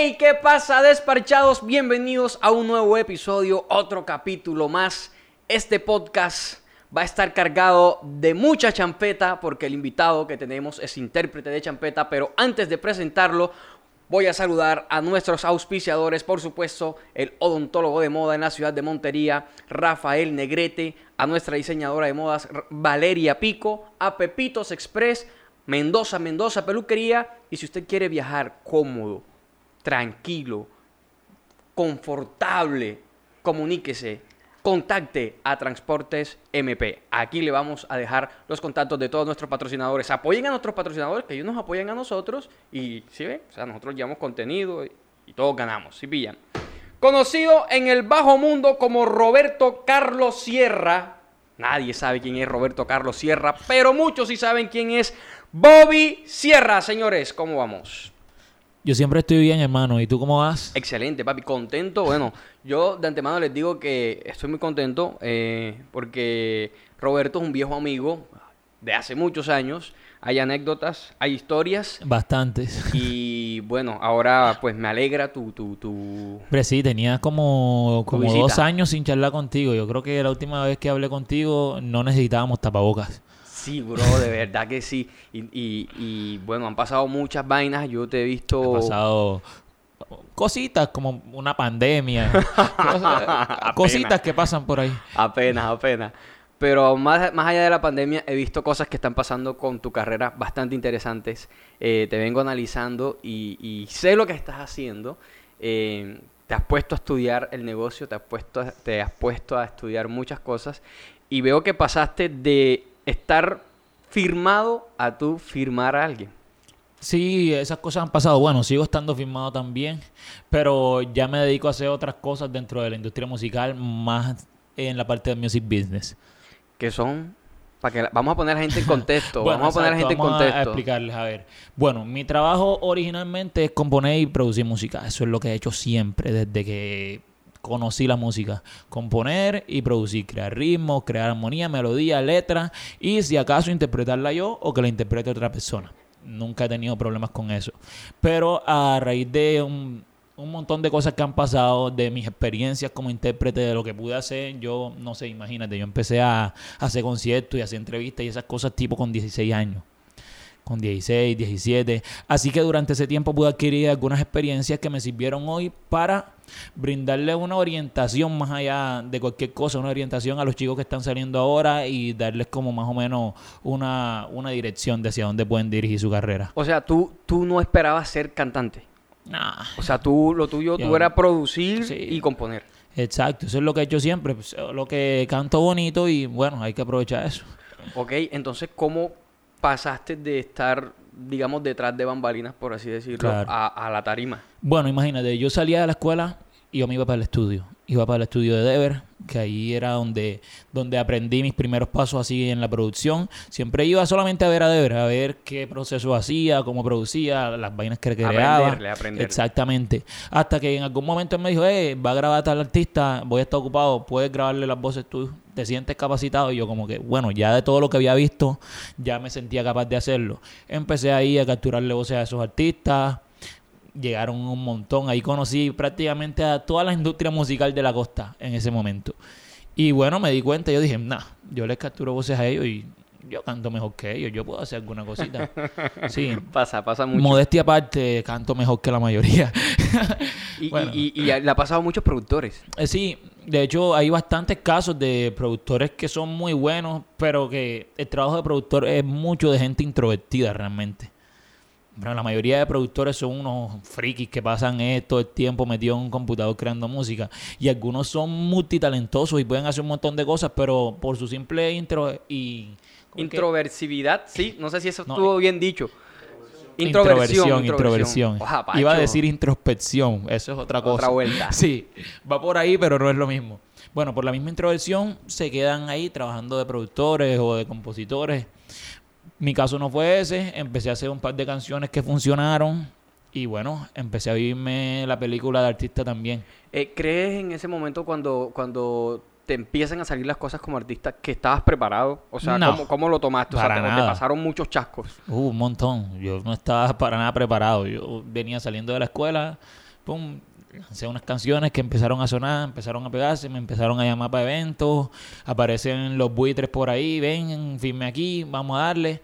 Hey, ¿qué pasa, desparchados? Bienvenidos a un nuevo episodio, otro capítulo más. Este podcast va a estar cargado de mucha champeta porque el invitado que tenemos es intérprete de champeta, pero antes de presentarlo, voy a saludar a nuestros auspiciadores, por supuesto, el odontólogo de moda en la ciudad de Montería, Rafael Negrete, a nuestra diseñadora de modas, Valeria Pico, a Pepitos Express, Mendoza, Mendoza Peluquería, y si usted quiere viajar cómodo, tranquilo, confortable, comuníquese, contacte a Transportes MP. Aquí le vamos a dejar los contactos de todos nuestros patrocinadores. Apoyen a nuestros patrocinadores, que ellos nos apoyan a nosotros. Y, ¿sí ven? O sea, nosotros llevamos contenido y, todos ganamos, ¿sí pillan? Conocido en el bajo mundo como Roberto Carlos Sierra. Nadie sabe quién es Roberto Carlos Sierra, pero muchos sí saben quién es Bobby Sierra, señores. ¿Cómo vamos? Yo siempre estoy bien, hermano. ¿Y tú cómo vas? Excelente, papi. Contento. Bueno, yo de antemano les digo que estoy muy contento eh, porque Roberto es un viejo amigo de hace muchos años. Hay anécdotas, hay historias. Bastantes. Y bueno, ahora pues me alegra tu... tu, tu... Hombre, sí, tenía como, como dos años sin charlar contigo. Yo creo que la última vez que hablé contigo no necesitábamos tapabocas. Sí, bro, de verdad que sí. Y, y, y, bueno, han pasado muchas vainas. Yo te he visto... Ha pasado cositas como una pandemia. cosas- cositas que pasan por ahí. Apenas, apenas. Pero más, más allá de la pandemia, he visto cosas que están pasando con tu carrera bastante interesantes. Eh, te vengo analizando y, y sé lo que estás haciendo. Eh, te has puesto a estudiar el negocio, te has, puesto a- te has puesto a estudiar muchas cosas. Y veo que pasaste de estar firmado a tú firmar a alguien. Sí, esas cosas han pasado. Bueno, sigo estando firmado también, pero ya me dedico a hacer otras cosas dentro de la industria musical, más en la parte de music business. Que son... Para que la- vamos a poner a la gente en contexto. Bueno, vamos a poner a la gente en vamos a- contexto. explicarles, a ver. Bueno, mi trabajo originalmente es componer y producir música. Eso es lo que he hecho siempre desde que conocí la música. Componer y producir, crear ritmos, crear armonía, melodía, letra y si acaso interpretarla yo o que la interprete otra persona. Nunca he tenido problemas con eso. Pero a raíz de un, un montón de cosas que han pasado, de mis experiencias como intérprete, de lo que pude hacer, yo no sé, imagínate, yo empecé a, hacer conciertos y hacer entrevistas y esas cosas tipo con 16 años con 16, 17. Así que durante ese tiempo pude adquirir algunas experiencias que me sirvieron hoy para brindarle una orientación más allá de cualquier cosa, una orientación a los chicos que están saliendo ahora y darles como más o menos una, una dirección de hacia dónde pueden dirigir su carrera. O sea, tú, tú no esperabas ser cantante. Nah, O sea, tú lo tuyo, tú era producir Sí. y componer. exacto, eso es lo que he hecho siempre, pues, lo que canto bonito y bueno, hay que aprovechar eso. Ok, entonces, ¿cómo pasaste de estar, digamos, detrás de bambalinas, por así decirlo, Claro. a, a la tarima? Bueno, imagínate, yo salía de la escuela y yo me iba para el estudio. Iba para el estudio de Dever, que ahí era donde, donde aprendí mis primeros pasos así en la producción. Siempre iba solamente a ver a Dever, a ver qué proceso hacía, cómo producía, las vainas que creaba. Aprenderle, aprenderle. Exactamente. Hasta que en algún momento él me dijo, eh, va a grabar a tal artista, voy a estar ocupado, puedes grabarle las voces tú, te sientes capacitado. Y yo como que, bueno, ya de todo lo que había visto, ya me sentía capaz de hacerlo. Empecé ahí a capturarle voces a esos artistas, llegaron un montón. Ahí conocí prácticamente a toda la industria musical de la costa en ese momento. Y bueno, me di cuenta, yo dije, nah, yo les capturo voces a ellos y yo canto mejor que ellos, yo puedo hacer alguna cosita. Sí, Pasa, pasa mucho. modestia aparte, canto mejor que la mayoría. y, bueno. y, y, y le ha pasado a muchos productores. Eh, Sí, de hecho hay bastantes casos de productores que son muy buenos, pero que el trabajo de productor es mucho de gente introvertida realmente. Bueno, la mayoría de productores son unos frikis que pasan eh, todo el tiempo metidos en un computador creando música. Y algunos son multitalentosos y pueden hacer un montón de cosas, pero por su simple intro y... Introversividad, sí, no sé si eso No, estuvo bien dicho. Introversión, introversión. Oja, Iba a decir introspección, eso es otra cosa. Otra vuelta. Sí, va por ahí, pero no es lo mismo. Bueno, por la misma introversión se quedan ahí trabajando de productores o de compositores. Mi caso no fue ese, empecé a hacer un par de canciones que funcionaron y bueno, empecé a vivirme la película de artista también. Eh, ¿Crees en ese momento cuando, cuando te empiezan a salir las cosas como artista que estabas preparado? O sea, No, ¿cómo, cómo lo tomaste? O sea, te, pasaron muchos chascos. Uh, un montón. Yo no estaba para nada preparado. Yo venía saliendo de la escuela, pum, lancé unas canciones que empezaron a sonar, empezaron a pegarse, me empezaron a llamar para eventos, aparecen los buitres por ahí, ven, firme aquí, vamos a darle.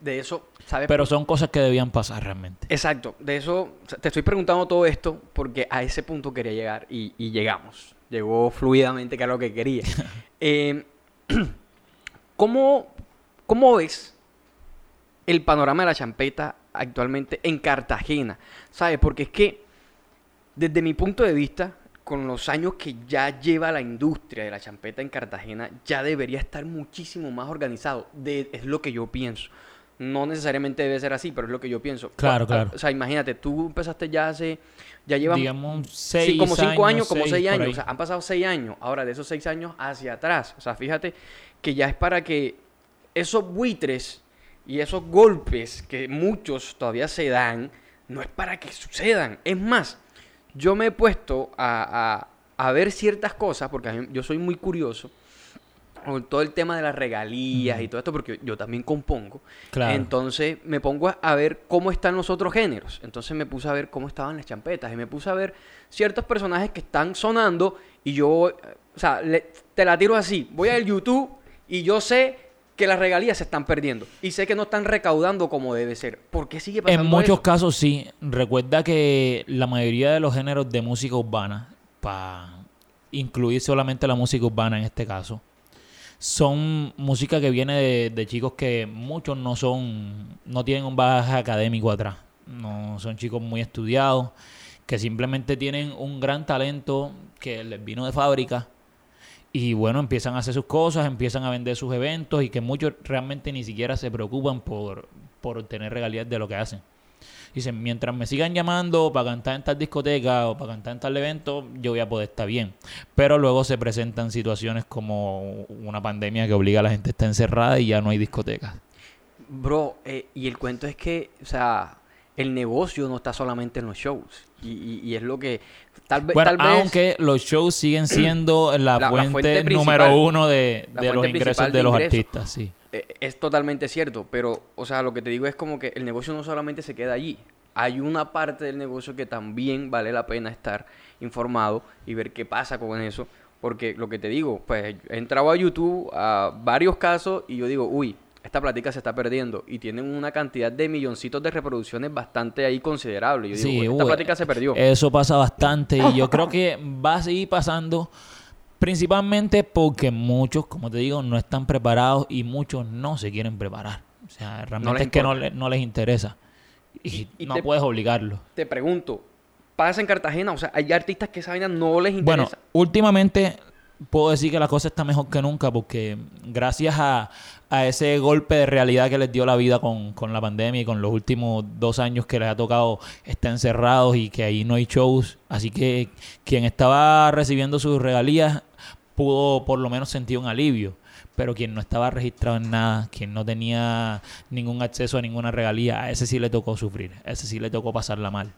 De eso, ¿sabes? Pero son cosas que debían pasar realmente. Exacto, de eso te estoy preguntando todo esto porque a ese punto quería llegar y, y llegamos. Llegó fluidamente, que era lo que quería. eh, ¿cómo, ¿Cómo ves el panorama de la champeta actualmente en Cartagena? ¿Sabes? Porque es que, desde mi punto de vista, con los años que ya lleva la industria de la champeta en Cartagena, ya debería estar muchísimo más organizado. De, es lo que yo pienso. No necesariamente debe ser así, pero es lo que yo pienso. Claro, claro. O sea, imagínate, tú empezaste ya hace. Ya llevan. Digamos, seis Sí, como cinco años, años, como seis, años. O sea, han pasado seis años. Ahora, de esos seis años hacia atrás. O sea, fíjate que ya es para que esos buitres y esos golpes que muchos todavía se dan, no es para que sucedan. Es más, yo me he puesto a, a- a ver ciertas cosas, porque mí- yo soy muy curioso, con todo el tema de las regalías y todo esto, porque yo también compongo. Claro. Entonces me pongo a, ver cómo están los otros géneros. Entonces me puse a ver cómo estaban las champetas y me puse a ver ciertos personajes que están sonando y yo, o sea, le- te la tiro así. Voy al YouTube y yo sé que las regalías se están perdiendo y sé que no están recaudando como debe ser. ¿Por qué sigue pasando En muchos eso? casos sí. Recuerda que la mayoría de los géneros de música urbana, para incluir solamente la música urbana en este caso, son música que viene de, de chicos que muchos no son, no tienen un bagaje académico atrás. No son chicos muy estudiados, que simplemente tienen un gran talento que les vino de fábrica. Y bueno, empiezan a hacer sus cosas, empiezan a vender sus eventos y que muchos realmente ni siquiera se preocupan por, por obtener regalías de lo que hacen. Dicen, mientras me sigan llamando para cantar en tal discoteca o para cantar en tal evento, yo voy a poder estar bien. Pero luego se presentan situaciones como una pandemia que obliga a la gente a estar encerrada y ya no hay discotecas. Bro, eh, y el cuento es que, o sea, el negocio no está solamente en los shows. Y, y- y es lo que tal, Bueno, tal vez... aunque los shows siguen siendo la, La- la fuente, número uno de, de los ingresos de, de los ingresos. artistas, sí. Eh, Es totalmente cierto, pero, o sea, lo que te digo es como que el negocio no solamente se queda allí. Hay una parte del negocio que también vale la pena estar informado y ver qué pasa con eso. Porque lo que te digo, pues he entrado a YouTube a varios casos y yo digo, uy, esta plática se está perdiendo. Y tienen una cantidad de milloncitos de reproducciones bastante ahí considerable. Yo digo, esta uy, plática se perdió. Eso pasa bastante y yo creo que va a seguir pasando principalmente porque muchos, como te digo, no están preparados y muchos no se quieren preparar. O sea, realmente es que no, le- no les interesa. Y, Y no te- puedes obligarlos. Te pregunto, ¿pasa en Cartagena? O sea, hay artistas que esa vaina no les Bueno, interesa. últimamente puedo decir que la cosa está mejor que nunca porque gracias a, a ese golpe de realidad que les dio la vida con, con la pandemia y con los últimos dos años que les ha tocado estar encerrados y que ahí no hay shows, así que quien estaba recibiendo sus regalías pudo por lo menos sentir un alivio. Pero quien no estaba registrado en nada, quien no tenía ningún acceso a ninguna regalía, a ese sí le tocó sufrir, a ese sí le tocó pasarla mal.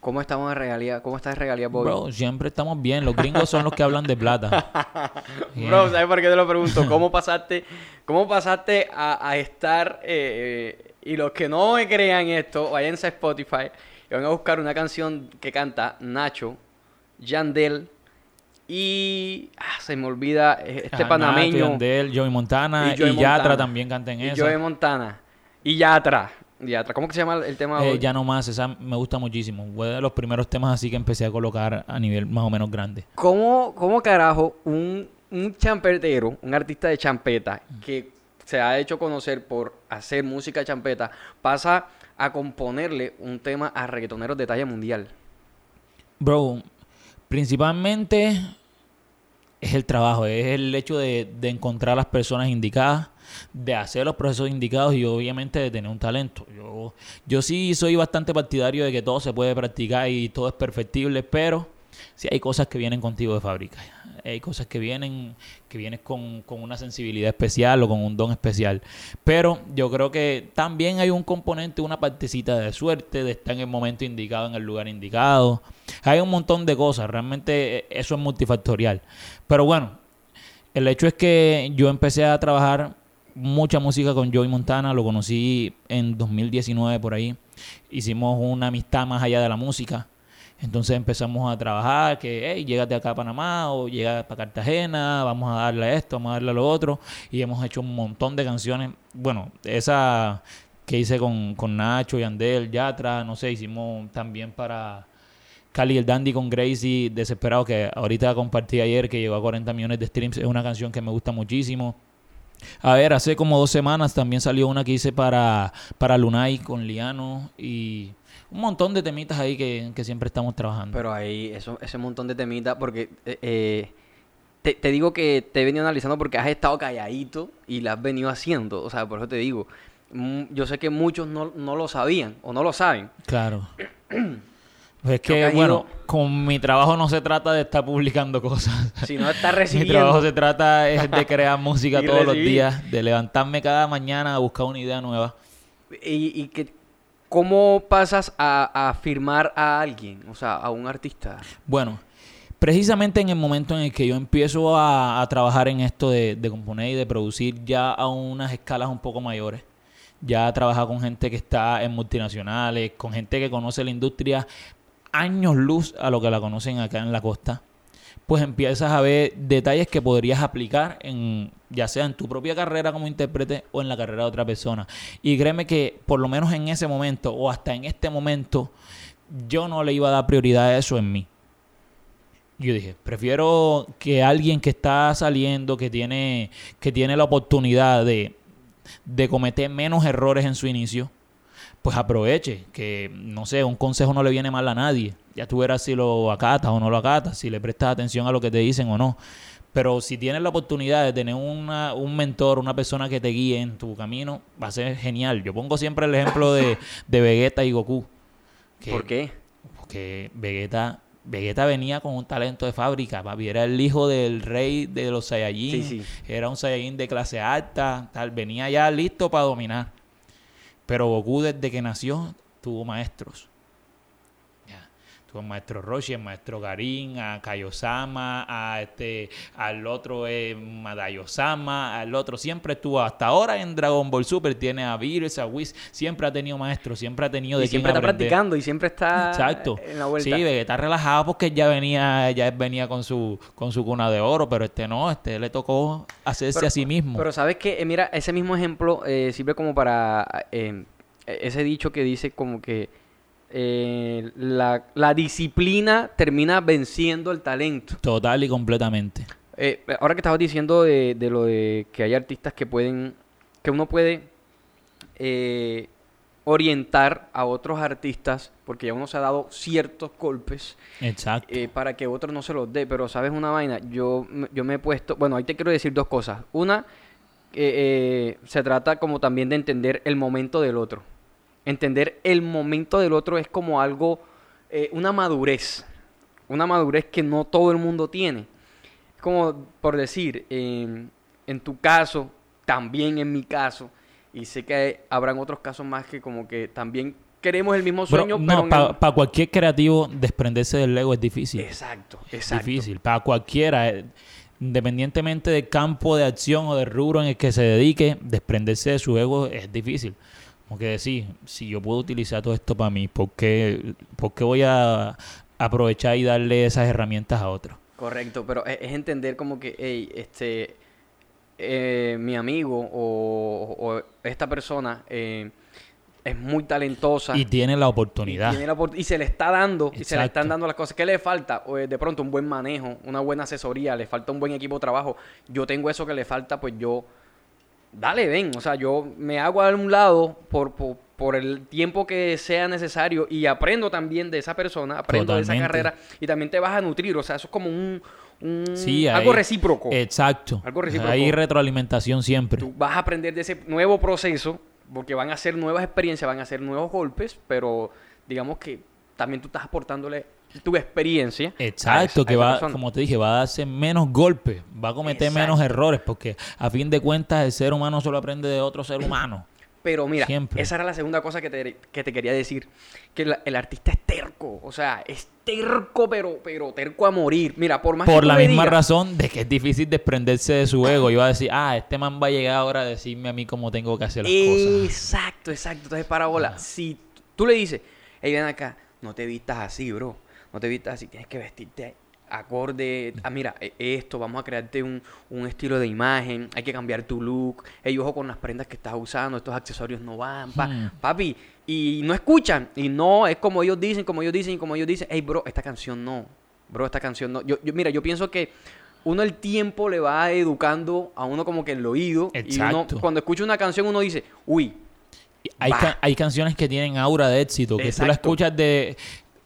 ¿Cómo estamos en regalía? ¿Cómo está en regalía, Bobby? Bro, siempre estamos bien. Los gringos son los que hablan de plata. Bro, ¿sabes por qué te lo pregunto? ¿Cómo pasaste, cómo pasaste a, a estar, eh, eh, y los que no me crean esto, váyanse a Spotify y van a buscar una canción que canta Nacho, Yandel y, ah, se me olvida, eh, este Ajá, panameño, Nacho, Yandel, Joey Montana Y Joey y, Yatra también canta en y eso. Joey Montana, y Yatra, ¿cómo que se llama el tema? Eh, ya no más, esa me gusta muchísimo. Fue de los primeros temas así que empecé a colocar a nivel más o menos grande. ¿Cómo, cómo carajo un, un champetero, un artista de champeta que se ha hecho conocer por hacer música champeta, pasa a componerle un tema a reggaetoneros de talla mundial? Bro, principalmente es el trabajo, es el hecho de, de encontrar las personas indicadas, de hacer los procesos indicados y obviamente de tener un talento. Yo, yo sí soy bastante partidario de que todo se puede practicar y todo es perfectible, pero sí hay cosas que vienen contigo de fábrica. Hay cosas que vienen, que vienes con, con una sensibilidad especial o con un don especial. Pero yo creo que también hay un componente, una partecita de suerte, de estar en el momento indicado, en el lugar indicado. Hay un montón de cosas, realmente eh, eso es multifactorial. Pero bueno, el hecho es que yo empecé a trabajar mucha música con Joey Montana, lo conocí en 2019 por ahí. Hicimos una amistad más allá de la música. Entonces empezamos a trabajar, que, hey, llégate acá a Panamá o llega para Cartagena, vamos a darle esto, vamos a darle lo otro. Y hemos hecho un montón de canciones. Bueno, esa que hice con, con Nacho y Andel, Yatra, no sé, hicimos también para Cali el Dandy con Gracie, Desesperado, que ahorita compartí ayer, que llegó a 40 millones de streams. Es una canción que me gusta muchísimo. A ver, hace como dos semanas también salió una que hice para, para Lunay con Liano y un montón de temitas ahí que, que siempre estamos trabajando. Pero ahí, eso, ese montón de temitas, porque eh, eh, te, te digo que te he venido analizando porque has estado calladito y la has venido haciendo. O sea, por eso te digo. mm, Yo sé que muchos no, no lo sabían o no lo saben. Claro. Pues es que bueno, con mi trabajo no se trata de estar publicando cosas. Si no estás Mi recibiendo. trabajo se trata es de crear música todos los días, de levantarme cada mañana a buscar una idea nueva. Y, y que, ¿Cómo pasas a, a firmar a alguien? O sea, a un artista. Bueno, precisamente en el momento en el que yo empiezo a, a trabajar en esto de, de componer y de producir ya a unas escalas un poco mayores, ya trabajar con gente que está en multinacionales, con gente que conoce la industria años luz a lo que la conocen acá en la costa, pues empiezas a ver detalles que podrías aplicar en ya sea en tu propia carrera como intérprete o en la carrera de otra persona. Y créeme que por lo menos en ese momento o hasta en este momento yo no le iba a dar prioridad a eso en mí. Yo dije, prefiero que alguien que está saliendo, que tiene, que tiene la oportunidad de, de cometer menos errores en su inicio, pues aproveche, que no sé, un consejo no le viene mal a nadie. Ya tú verás si lo acatas o no lo acatas, si le prestas atención a lo que te dicen o no. Pero si tienes la oportunidad de tener una, un mentor, una persona que te guíe en tu camino, va a ser genial. Yo pongo siempre el ejemplo de, de Vegeta y Goku. que- ¿Por qué? porque Vegeta, Vegeta venía con un talento de fábrica, papi. Era el hijo del rey de los Saiyajin. Sí, sí. Era un Saiyajin de clase alta, tal. Venía ya listo para dominar. Pero Goku desde que nació tuvo maestros. Tuvo el maestro Roshi, el maestro Garin, a Kaiosama, a este, al otro eh, Madayosama, al otro. Siempre estuvo, hasta ahora en Dragon Ball Super tiene a Beerus, a Whis. Siempre ha tenido maestros, siempre ha tenido de Y quién siempre está aprender. practicando y siempre está Exacto. en la vuelta. Sí, Vegeta relajado porque ya venía, ya venía con su, con su cuna de oro, pero este no, este le tocó hacerse Pero- a sí mismo. Pero sabes que, mira, ese mismo ejemplo eh, sirve como para eh, ese dicho que dice como que eh, la, la disciplina termina venciendo el talento. Total y completamente. Eh, ahora que estabas diciendo de, de lo de que hay artistas que pueden, que uno puede eh, orientar a otros artistas, porque ya uno se ha dado ciertos golpes Exacto. eh, para que otro no se los dé. Pero sabes una vaina, yo, me- yo me he puesto, bueno, ahí te quiero decir dos cosas. Una, eh, se trata como también de entender el momento del otro. Entender el momento del otro es como algo, eh, una madurez, una madurez que no todo el mundo tiene. Es como, por decir, en- en tu caso, también en mi caso, y sé que habrán otros casos más que como que también queremos el mismo sueño, no, pero en para el- cualquier creativo desprenderse del ego es difícil. Exacto, exacto. difícil. Para cualquiera, eh, independientemente del campo de acción o del rubro en el que se dedique, desprenderse de su ego es difícil. Como que decir, si yo puedo utilizar todo esto para mí, ¿por qué, por qué voy a aprovechar y darle esas herramientas a otros? Correcto, pero es, es entender como que, hey, este, eh, mi amigo o, o esta persona eh, es muy talentosa. Y tiene la y oportunidad. tiene la opor- y se le está dando, y se le están dando las cosas. ¿Qué le falta? O, eh, de pronto un buen manejo, una buena asesoría, le falta un buen equipo de trabajo. Yo tengo eso que le falta, pues yo, dale, ven. O sea, yo me hago a un lado por, por, por el tiempo que sea necesario y aprendo también de esa persona, aprendo de esa carrera y también te vas a nutrir. O sea, eso es como un, un- Sí, algo recíproco. Exacto. Algo recíproco. Hay retroalimentación siempre. Tú vas a aprender de ese nuevo proceso porque van a ser nuevas experiencias, van a ser nuevos golpes, pero digamos que también tú estás aportándole tu experiencia. a Exacto, esa- que va, persona. como te dije, va a darse menos golpes, va a cometer menos Exacto. errores, porque a fin de cuentas el ser humano solo aprende de otro ser humano. Pero mira, Siempre. esa era la segunda cosa que te, que te quería decir, que la- el artista es terco, o sea, es terco, pero, pero terco a morir. Mira, por más que Por la misma digas- razón de que es difícil desprenderse de su ego. Y va a decir, ah, este man va a llegar ahora a decirme a mí cómo tengo que hacer las cosas. Exacto, exacto. Entonces, parabola, si tú le dices, hey, ven acá, no te vistas así, bro. No te vistas así, tienes que vestirte acorde, ah, mira, e- esto, vamos a crearte un, un estilo de imagen, hay que cambiar tu look, ey, ojo con las prendas que estás usando, estos accesorios no van, pa- Hmm. papi, y no escuchan, y no, es como ellos dicen, como ellos dicen, como ellos dicen, hey, bro, esta canción no, bro, esta canción no, yo, yo mira, yo pienso que uno el tiempo le va educando a uno como que en el oído, y uno, Exacto. cuando escucha una canción uno dice, uy, Hay, hay canciones que tienen aura de éxito, que tú la escuchas de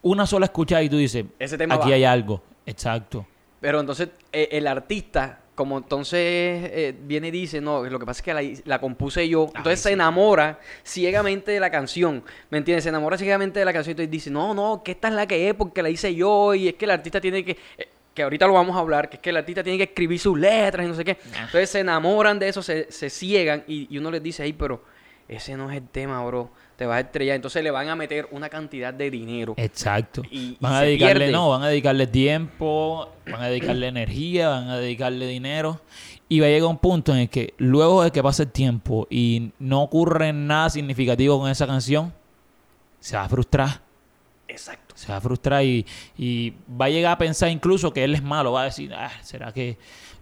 una sola escuchada y tú dices, Ese tema aquí va. hay algo. Exacto. Pero entonces eh, el artista, como entonces eh, viene y dice, no, lo que pasa es que la, la compuse yo, entonces Ay, se sí. enamora ciegamente de la canción, ¿me entiendes? Se enamora ciegamente de la canción y entonces dice, no, no, que esta es la que es porque la hice yo y es que el artista tiene que... eh, que ahorita lo vamos a hablar, que es que el artista tiene que escribir sus letras y no sé qué. Ah. Entonces se enamoran de eso, se, se ciegan y, y uno les dice, hey, pero ese no es el tema, bro. Te vas a estrellar. Entonces le van a meter una cantidad de dinero. Exacto. Y- y van a dedicarle, pierde. no, van a dedicarle tiempo, van a dedicarle energía, van a dedicarle dinero. Y va a llegar un punto en el que luego de que pase el tiempo y no ocurre nada significativo con esa canción, se va a frustrar. Exacto. Se va a frustrar y, y va a llegar a pensar incluso que él es malo. Va a decir, ah, ¿será que...?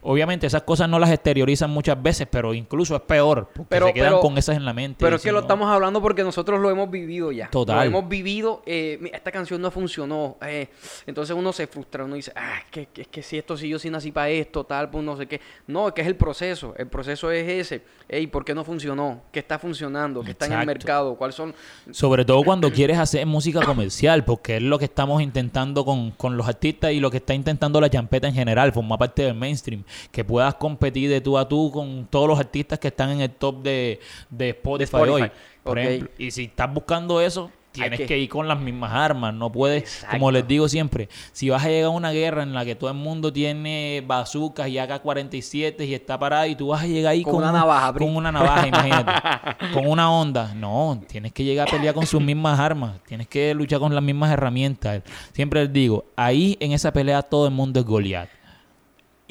Obviamente esas cosas no las exteriorizan muchas veces, pero incluso es peor, porque Pero- se quedan pero- con esas en la mente. Pero es que lo estamos hablando porque nosotros lo hemos vivido ya. Total. Lo hemos vivido. eh, esta canción no funcionó. eh, entonces uno se frustra. Uno dice, ah, es que, es que si esto, si yo sí nací para esto, tal, pues no sé qué. No, es que es el proceso. El proceso es ese. Ey, ¿por qué no funcionó? ¿Qué está funcionando? ¿Qué está en el mercado? ¿Cuáles son? Sobre todo cuando quieres hacer música comercial, porque es lo que estamos intentando con, con los artistas y lo que está intentando la champeta en general, formar parte del mainstream, que puedas competir de tú a tú con todos los artistas que están en el top de, de Spotify, Spotify, hoy, por ejemplo. Y si estás buscando eso, tienes que- que... ir con las mismas armas, no puedes, Exacto. como les digo siempre, si vas a llegar a una guerra en la que todo el mundo tiene bazucas y AK-47 y está parado y tú vas a llegar ahí Con con, una un- navaja, con una navaja, imagínate, con una onda. No, tienes que llegar a pelear con sus mismas armas, tienes que luchar con las mismas herramientas. Siempre les digo, ahí en esa pelea todo el mundo es Goliat.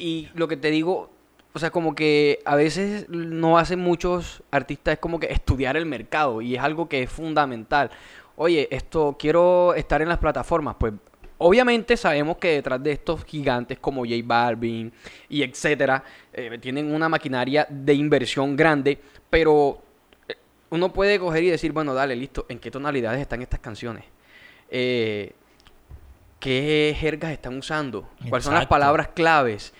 Y lo que te digo, o sea, como que a veces no hacen muchos artistas, es como que estudiar el mercado y es algo que es fundamental. Oye, esto, quiero estar en las plataformas, pues obviamente sabemos que detrás de estos gigantes como J Balvin y etcétera, eh, tienen una maquinaria de inversión grande, pero eh, uno puede coger y decir, bueno, dale, listo, ¿en qué tonalidades están estas canciones? Eh, ¿Qué jergas están usando? ¿Cuáles son las palabras claves?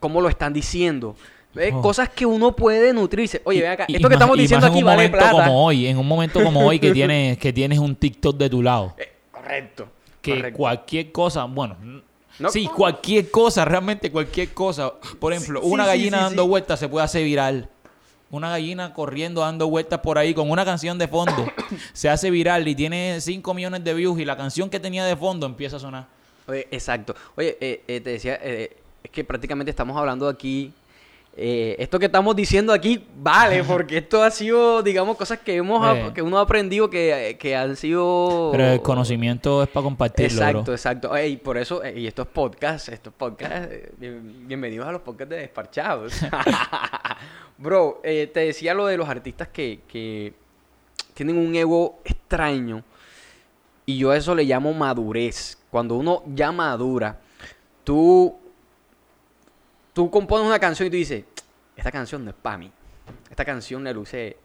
¿Cómo lo están diciendo? ¿Ves? Oh. Cosas que uno puede nutrirse. Oye, ven acá, Y- y esto que más- estamos diciendo aquí un vale momento plata. como hoy, en un momento como hoy que tienes, que tienes un TikTok de tu lado. Eh, correcto. que correcto. cualquier cosa, bueno, No, sí, ¿cómo? cualquier cosa, realmente cualquier cosa. Por ejemplo, Sí, una sí, gallina sí, dando vueltas se puede hacer viral. Una gallina corriendo, dando vueltas por ahí con una canción de fondo. se hace viral y tiene 5 millones de views y la canción que tenía de fondo empieza a sonar. Oye, exacto. Oye, eh, eh, te decía, eh, es que prácticamente estamos hablando aquí. eh, esto que estamos diciendo aquí vale, porque esto ha sido, digamos, cosas que hemos Eh. que uno ha aprendido que, que han sido. Pero el conocimiento es para compartirlo, Exacto, bro. exacto. Ey, por eso, eh, y estos podcasts, estos podcasts, bien- bienvenidos a los podcasts de Desparchados. Bro, eh, te decía lo de los artistas que, que tienen un ego extraño. Y yo a eso le llamo madurez. Cuando uno ya madura, tú, tú compones una canción y tú dices, esta canción no es para mí. Esta canción le luce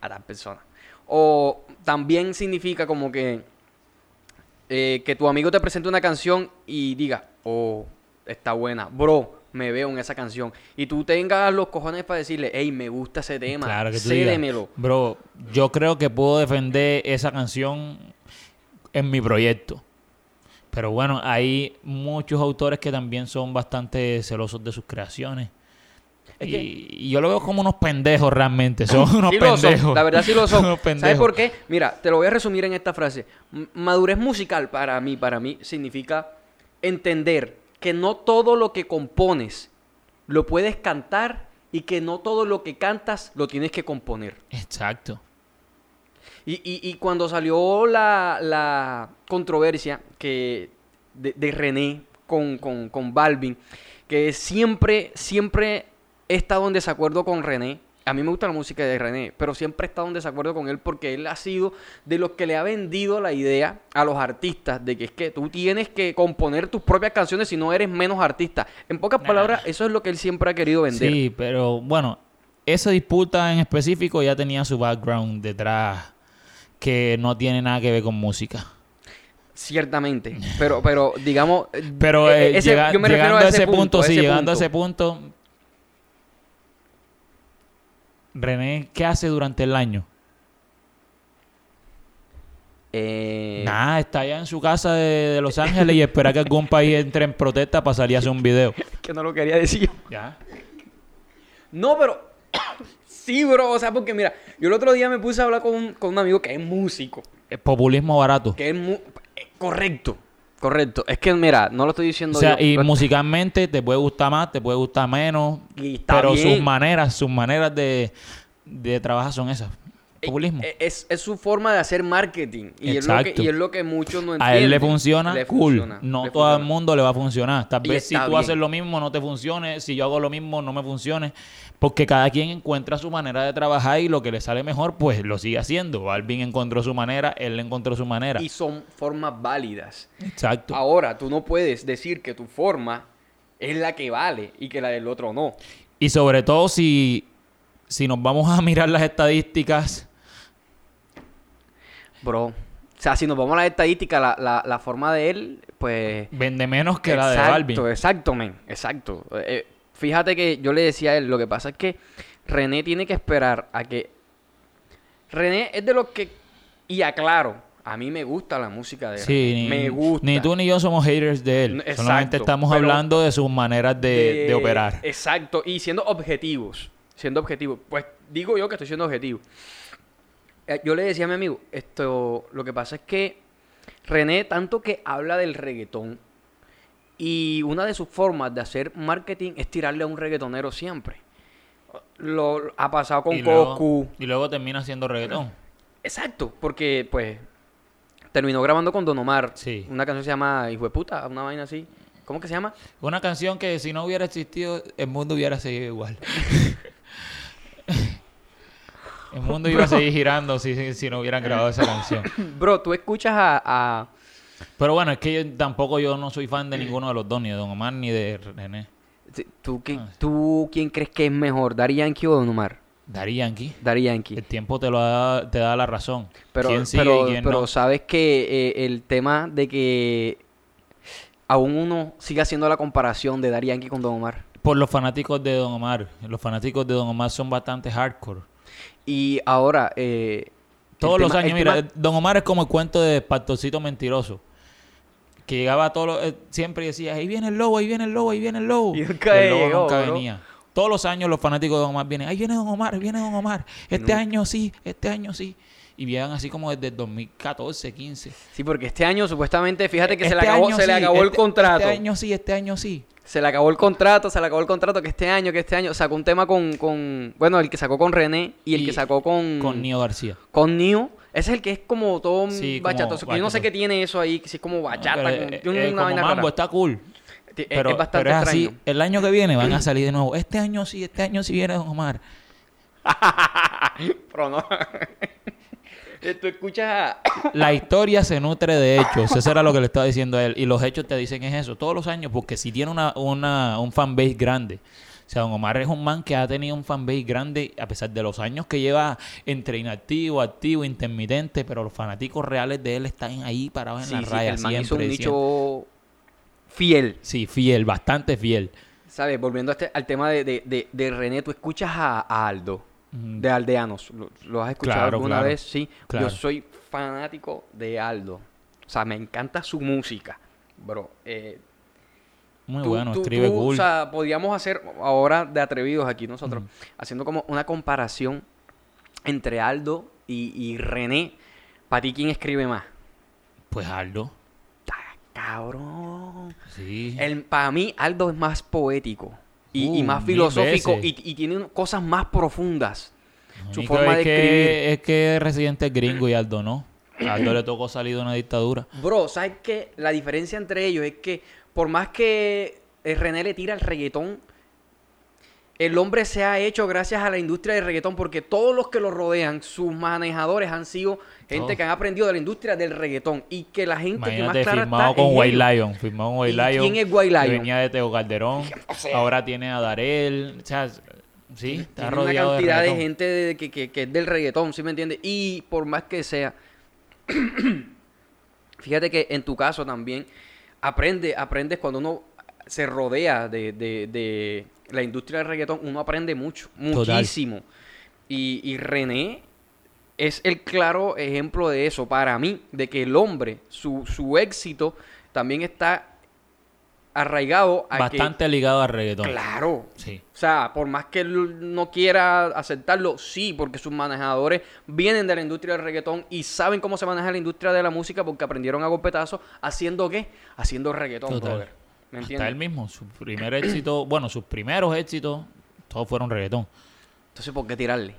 a tal persona. O también significa como que eh, que tu amigo te presente una canción y diga, oh, está buena, bro, me veo en esa canción. Y tú tengas los cojones para decirle, hey, me gusta ese tema, Claro que tú digas, cédemelo. Bro, yo creo que puedo defender esa canción en mi proyecto. Pero bueno, hay muchos autores que también son bastante celosos de sus creaciones. Es y, que- y yo lo veo como unos pendejos realmente. Son unos Sí pendejos. son, la verdad sí lo son. ¿Sabes por qué? Mira, te lo voy a resumir en esta frase. Madurez musical para mí, para mí, significa entender que no todo lo que compones lo puedes cantar y que no todo lo que cantas lo tienes que componer. Exacto. Y, y- y cuando salió la, la controversia que de, de René con, con, con Balvin, que siempre, siempre he estado en desacuerdo con René, A mí me gusta la música de René, pero siempre he estado en desacuerdo con él porque él ha sido de los que le ha vendido la idea a los artistas de que es que tú tienes que componer tus propias canciones si no eres menos artista. En pocas palabras, eso es lo que él siempre ha querido vender. Sí, pero bueno, esa disputa en específico ya tenía su background detrás que no tiene nada que ver con música. Ciertamente, pero, pero digamos, Pero eh, eh, ese- llega- yo me refiero llegando a ese punto, sí, ese llegando a punto. ese punto, René, ¿qué hace durante el año? Eh, Nada, está allá en su casa de, de Los Ángeles y espera que algún país entre en protesta para salir a hacer un video. que no lo quería decir. Ya. No, pero sí, bro, o sea, porque mira, yo el otro día me puse a hablar con un, con un amigo que es músico, Es populismo barato. que es mu- eh, correcto, correcto. Es que mira, no lo estoy diciendo O sea, yo, y musicalmente te puede gustar más, te puede gustar menos. Y está pero bien. sus maneras, sus maneras de, de trabajar son esas. Populismo. Eh, Es, es su forma de hacer marketing. Y es, lo que, y es lo que muchos no entienden. a él le funciona, Le cool. funciona, no le todo el mundo le va a funcionar. Tal vez si tú bien. haces lo mismo no te funcione, si yo hago lo mismo no me funcione. Porque cada quien encuentra su manera de trabajar y lo que le sale mejor, pues lo sigue haciendo. Alvin encontró su manera, él encontró su manera. Y son formas válidas. Exacto. Ahora, tú no puedes decir que tu forma es la que vale y que la del otro no. Y sobre todo si, si nos vamos a mirar las estadísticas, Bro. O sea, si nos vamos a la estadística, la, la, la forma de él, pues... vende menos que la de exacto, Balvin. Exacto, men. Exacto. Eh, eh, fíjate que yo le decía a él, lo que pasa es que René tiene que esperar a que... René es de los que... Y aclaro, a mí me gusta la música de Sí, René. ni, me gusta. ni tú ni yo somos haters de él. Exacto, Solamente estamos hablando de sus maneras de, de operar. Exacto, y siendo objetivos. Siendo objetivos. Pues digo yo que estoy siendo objetivo. Eh, Yo le decía a mi amigo, esto, lo que pasa es que René, tanto que habla del reggaetón, y una de sus formas de hacer marketing es tirarle a un reggaetonero siempre. Lo, lo- ha pasado con y, luego, y luego termina haciendo reggaetón. Exacto, porque pues terminó grabando con Don Omar. Sí. Una canción que se llama Hijo de puta, una vaina así. ¿Cómo que se llama? Una canción que si no hubiera existido, el mundo hubiera seguido igual. el mundo iba a seguir girando si, si- si no hubieran grabado esa canción. Bro, tú escuchas a- a Pero bueno, es que yo tampoco yo no soy fan de ninguno de los dos, ni de Don Omar ni de René. ¿Tú, qué- Ah, sí. ¿Tú quién crees que es mejor, Daddy Yankee o Don Omar? Daddy Yankee. Daddy Yankee. El tiempo te lo da, te da la razón. Pero, ¿Quién sigue pero, y quién pero no? sabes que eh, el tema de que aún uno sigue haciendo la comparación de Daddy Yankee con Don Omar. Por los fanáticos de Don Omar. Los fanáticos de Don Omar son bastante hardcore. Y ahora... eh, Todos los años, mira, tema- Don Omar es como el cuento de Pastorcito Mentiroso. Que llegaba todos los- eh, siempre y decía, ahí viene el lobo, ahí viene el lobo, ahí viene el lobo. Y el lobo llegó, nunca bro. venía. Todos los años los fanáticos de Don Omar vienen, ahí viene Don Omar, viene Don Omar. Este año sí, este año sí. Y llegan así como desde el 2014, 15. Sí, porque este año supuestamente, fíjate que se, le Este acabó, se le acabó el este- contrato. Este año sí, este año sí. Se le acabó el contrato, se le acabó el contrato que este año, que este año sacó un tema con, con bueno, el que sacó con René y el Y que sacó con Con Nio García. con Nio. Ese es el que es como todo Sí, bachatoso. Yo no sé qué tiene eso ahí, que sí es como bachata, Pero, con- eh, eh, una como mambo, rara. está cool. Pero, es bastante pero es así. extraño. El año que viene van a salir de nuevo. Este año sí, este año sí viene Don Omar. Pero no. Eh, Tú escuchas a... La historia se nutre de hechos. Eso era lo que le estaba diciendo a él. Y los hechos te dicen es eso. Todos los años, porque si tiene una, una, un fanbase grande. O sea, Don Omar es un man que ha tenido un fanbase grande a pesar de los años que lleva entre inactivo, activo, intermitente. Pero los fanáticos reales de él están ahí parados en Sí, la sí, raya el man siempre. hizo un nicho fiel. Sí, fiel, bastante fiel. ¿Sabes? Volviendo a este- al tema de, de, de, de René, tú escuchas a, a Aldo. De Aldeanos. ¿Lo, lo has escuchado Claro, alguna claro, vez? Sí. claro. Yo soy fanático de Aldo. O sea, me encanta su música, bro. Eh, Muy tú- bueno, tú- escribe tú, cool. O sea, podríamos hacer ahora de atrevidos aquí nosotros, haciendo como una comparación entre Aldo y, y René. Para ti, ¿quién escribe más? Pues Aldo. Cabrón. Sí. para mí, Aldo es más poético y, y Uh, más filosófico y, y tiene cosas más profundas. Su forma es de que, escribir. Es que Residente es gringo y Aldo no. A Aldo le tocó salir de una dictadura. Bro, ¿sabes qué? La diferencia entre ellos es que por más que eh, René le tira el reggaetón, el hombre se ha hecho gracias a la industria del reggaetón porque todos los que lo rodean, sus manejadores han sido gente que han aprendido de la industria del reggaetón y que la gente que Imagínate, más clara firmado está con es White. Lion. Firmado con White ¿Y Lion. quién es White que Lion? venía de Teo Calderón. O sea, ahora tiene a Darel. O sea, sí, está Tiene una rodeado cantidad de, gente de- que, que- que es del reggaetón, ¿sí me entiendes? Y por más que sea, fíjate que en tu caso también aprende, aprendes cuando uno se rodea de, de- de la industria del reggaetón, uno aprende mucho, muchísimo. Y, y René es el claro ejemplo de eso para mí, de que el hombre, su, su éxito también está arraigado a que... Bastante ligado al reggaetón. Claro, Sí. o sea, por más que él no quiera aceptarlo, sí, porque sus manejadores vienen de la industria del reggaetón y saben cómo se maneja la industria de la música porque aprendieron a golpetazos haciendo qué? Haciendo reggaetón, Total. brother. ¿Me Hasta entiendes? él mismo, su primer éxito, bueno, sus primeros éxitos, todos fueron reggaetón. Entonces, ¿por qué tirarle?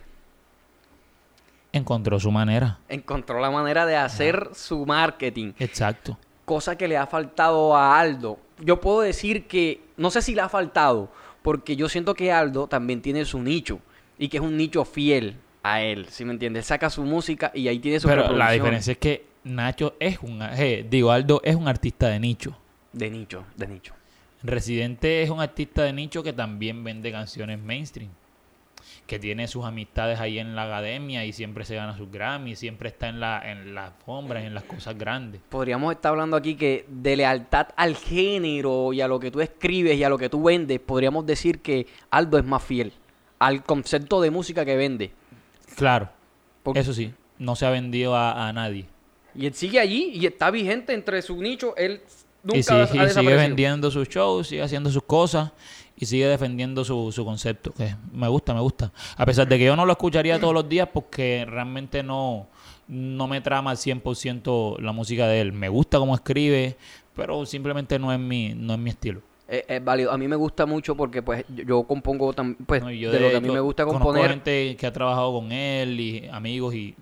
Encontró su manera. Encontró la manera de hacer su marketing, Exacto. cosa que le ha faltado a Aldo. Yo puedo decir que, no sé si le ha faltado, porque yo siento que Aldo también tiene su nicho y que es un nicho fiel a él, ¿sí me entiendes? Saca su música y ahí tiene su Pero la diferencia es que Nacho es un, eh, digo, Aldo es un artista de nicho. De nicho, de nicho. Residente es un artista de nicho que también vende canciones mainstream. Que tiene sus amistades ahí en la academia y siempre se gana sus Grammy, siempre está en la en las alfombras, en las cosas grandes. Podríamos estar hablando aquí que de lealtad al género y a lo que tú escribes y a lo que tú vendes, podríamos decir que Aldo es más fiel al concepto de música que vende. Claro, Porque- eso sí, no se ha vendido a, a nadie. Y él sigue allí y está vigente entre su nicho. Él nunca y ha- sigue, ha y sigue vendiendo sus shows, sigue haciendo sus cosas y sigue defendiendo su, su concepto. Que me gusta, me gusta. A pesar de que yo no lo escucharía todos los días porque realmente no, no me trama al 100% la música de él. Me gusta cómo escribe, pero simplemente no es mi, no es mi estilo. Es, es válido. A mí me gusta mucho porque pues yo, yo compongo tam- pues No, y yo de, lo que a mí me gusta componer. gente que ha trabajado con él y amigos y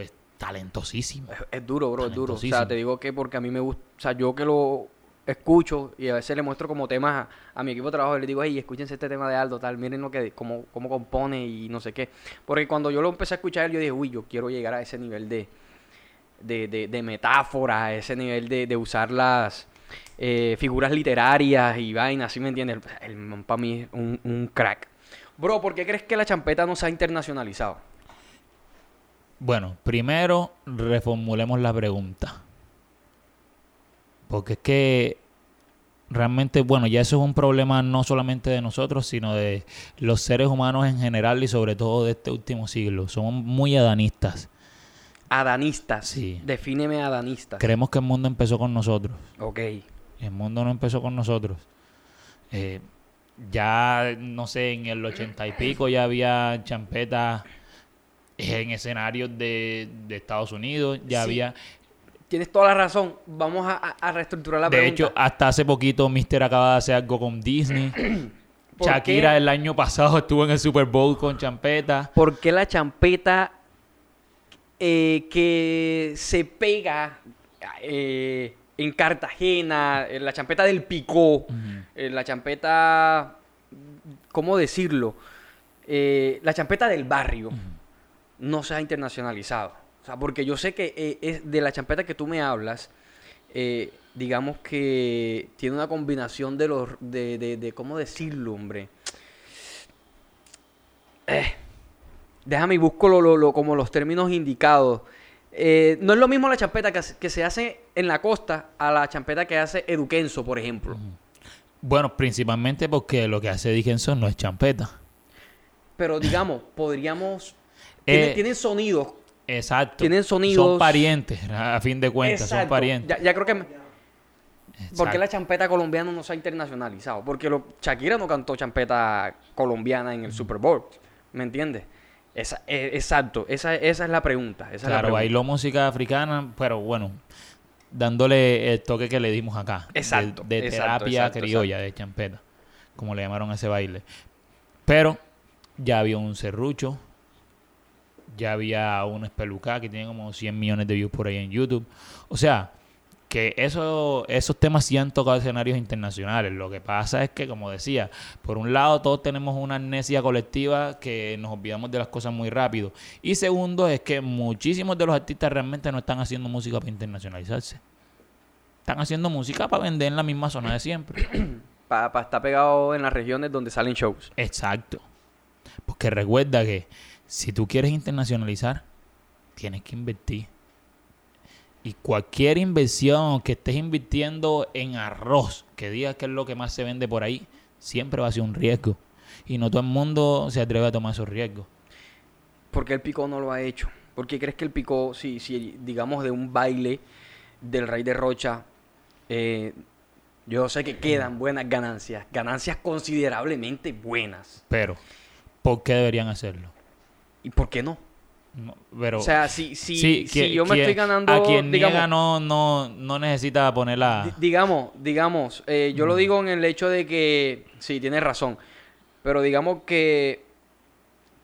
es talentosísimo. Es, es duro, bro, es duro. O sea, te digo que porque a mí me gusta, o sea, yo que lo escucho y a veces le muestro como temas a, a mi equipo de trabajo y le digo, hey, escúchense este tema de Aldo, tal, miren lo que, cómo, cómo compone y no sé qué. Porque cuando yo lo empecé a escuchar, yo dije, uy, yo quiero llegar a ese nivel de, de, de, de metáfora, a ese nivel de, de usar las eh, figuras literarias y vainas, ¿sí me entiendes? El man para mí es un, un crack. Bro, ¿por qué crees que la champeta no se ha internacionalizado? Bueno, primero reformulemos la pregunta. Porque es que realmente, bueno, ya eso es un problema no solamente de nosotros, sino de los seres humanos en general y sobre todo de este último siglo. Somos muy adanistas. Adanistas. Sí. Defíneme adanistas. Creemos que el mundo empezó con nosotros. ok. El mundo no empezó con nosotros. Eh, ya, no sé, en el ochenta y pico ya había champetas en escenarios de, de Estados Unidos. Ya Sí. había... Tienes toda la razón. Vamos a, reestructurar la De pregunta. hecho, hasta hace poquito Mister acaba de hacer algo con Disney. ¿Por Shakira qué? el año pasado estuvo en el Super Bowl con champeta. ¿Por qué la champeta eh, que se pega eh, en Cartagena, en la champeta del Picó, en la champeta, ¿cómo decirlo? Eh, la champeta del barrio no se ha internacionalizado. O sea, porque yo sé que eh, es de la champeta que tú me hablas, eh, digamos que tiene una combinación de los, de, de, de ¿cómo decirlo, hombre? Eh, déjame y busco lo, lo- lo- como los términos indicados. Eh, no es lo mismo la champeta que, se hace en la costa a la champeta que hace Eduquenso, por ejemplo. Bueno, principalmente porque lo que hace Dickinson no es champeta. Pero digamos, podríamos... Tienen, Eh, tienen sonidos. Exacto. Tienen sonidos- Son parientes, a fin de cuentas, son Exacto. parientes. Ya, ya creo que... me- ¿Por qué la Exacto. champeta colombiana no se ha internacionalizado? Porque lo, Shakira no cantó champeta colombiana en el Super Bowl. ¿Me entiendes? Esa, eh, exacto, esa, esa es la pregunta. Esa es la Claro, pregunta. bailó música africana, pero bueno, dándole el toque que le dimos acá. de- Exacto, De, exacto, terapia exacto, criolla, de champeta, como le llamaron a ese baile. Pero ya había un serrucho, ya había un espelucá que tiene como 100 millones de views por ahí en YouTube. O sea, que eso, esos temas sí han tocado escenarios internacionales. Lo que pasa es que, como decía, por un lado todos tenemos una amnesia colectiva que nos olvidamos de las cosas muy rápido. Y segundo es que muchísimos de los artistas realmente no están haciendo música para internacionalizarse. Están haciendo música para vender en la misma zona de siempre. Para estar pegado en las regiones donde salen shows. Exacto. Porque recuerda que si tú quieres internacionalizar, tienes que invertir. Y cualquier inversión que estés invirtiendo en arroz, que digas que es lo que más se vende por ahí, siempre va a ser un riesgo. Y no todo el mundo se atreve a tomar esos riesgos. ¿Por qué el Pico no lo ha hecho? ¿Por qué crees que el Pico, si, si digamos de un baile del Rey de Rocha, eh, yo sé que quedan buenas ganancias, ganancias considerablemente buenas. Pero, ¿por qué deberían hacerlo? ¿Y por qué no? No, pero, O sea, si, si, sí, si que- yo me quien- estoy ganando, A quien digamos, niega no, no, no necesita ponerla... Di- digamos, digamos, eh, yo lo digo en el hecho de que, sí, tienes razón, pero digamos que,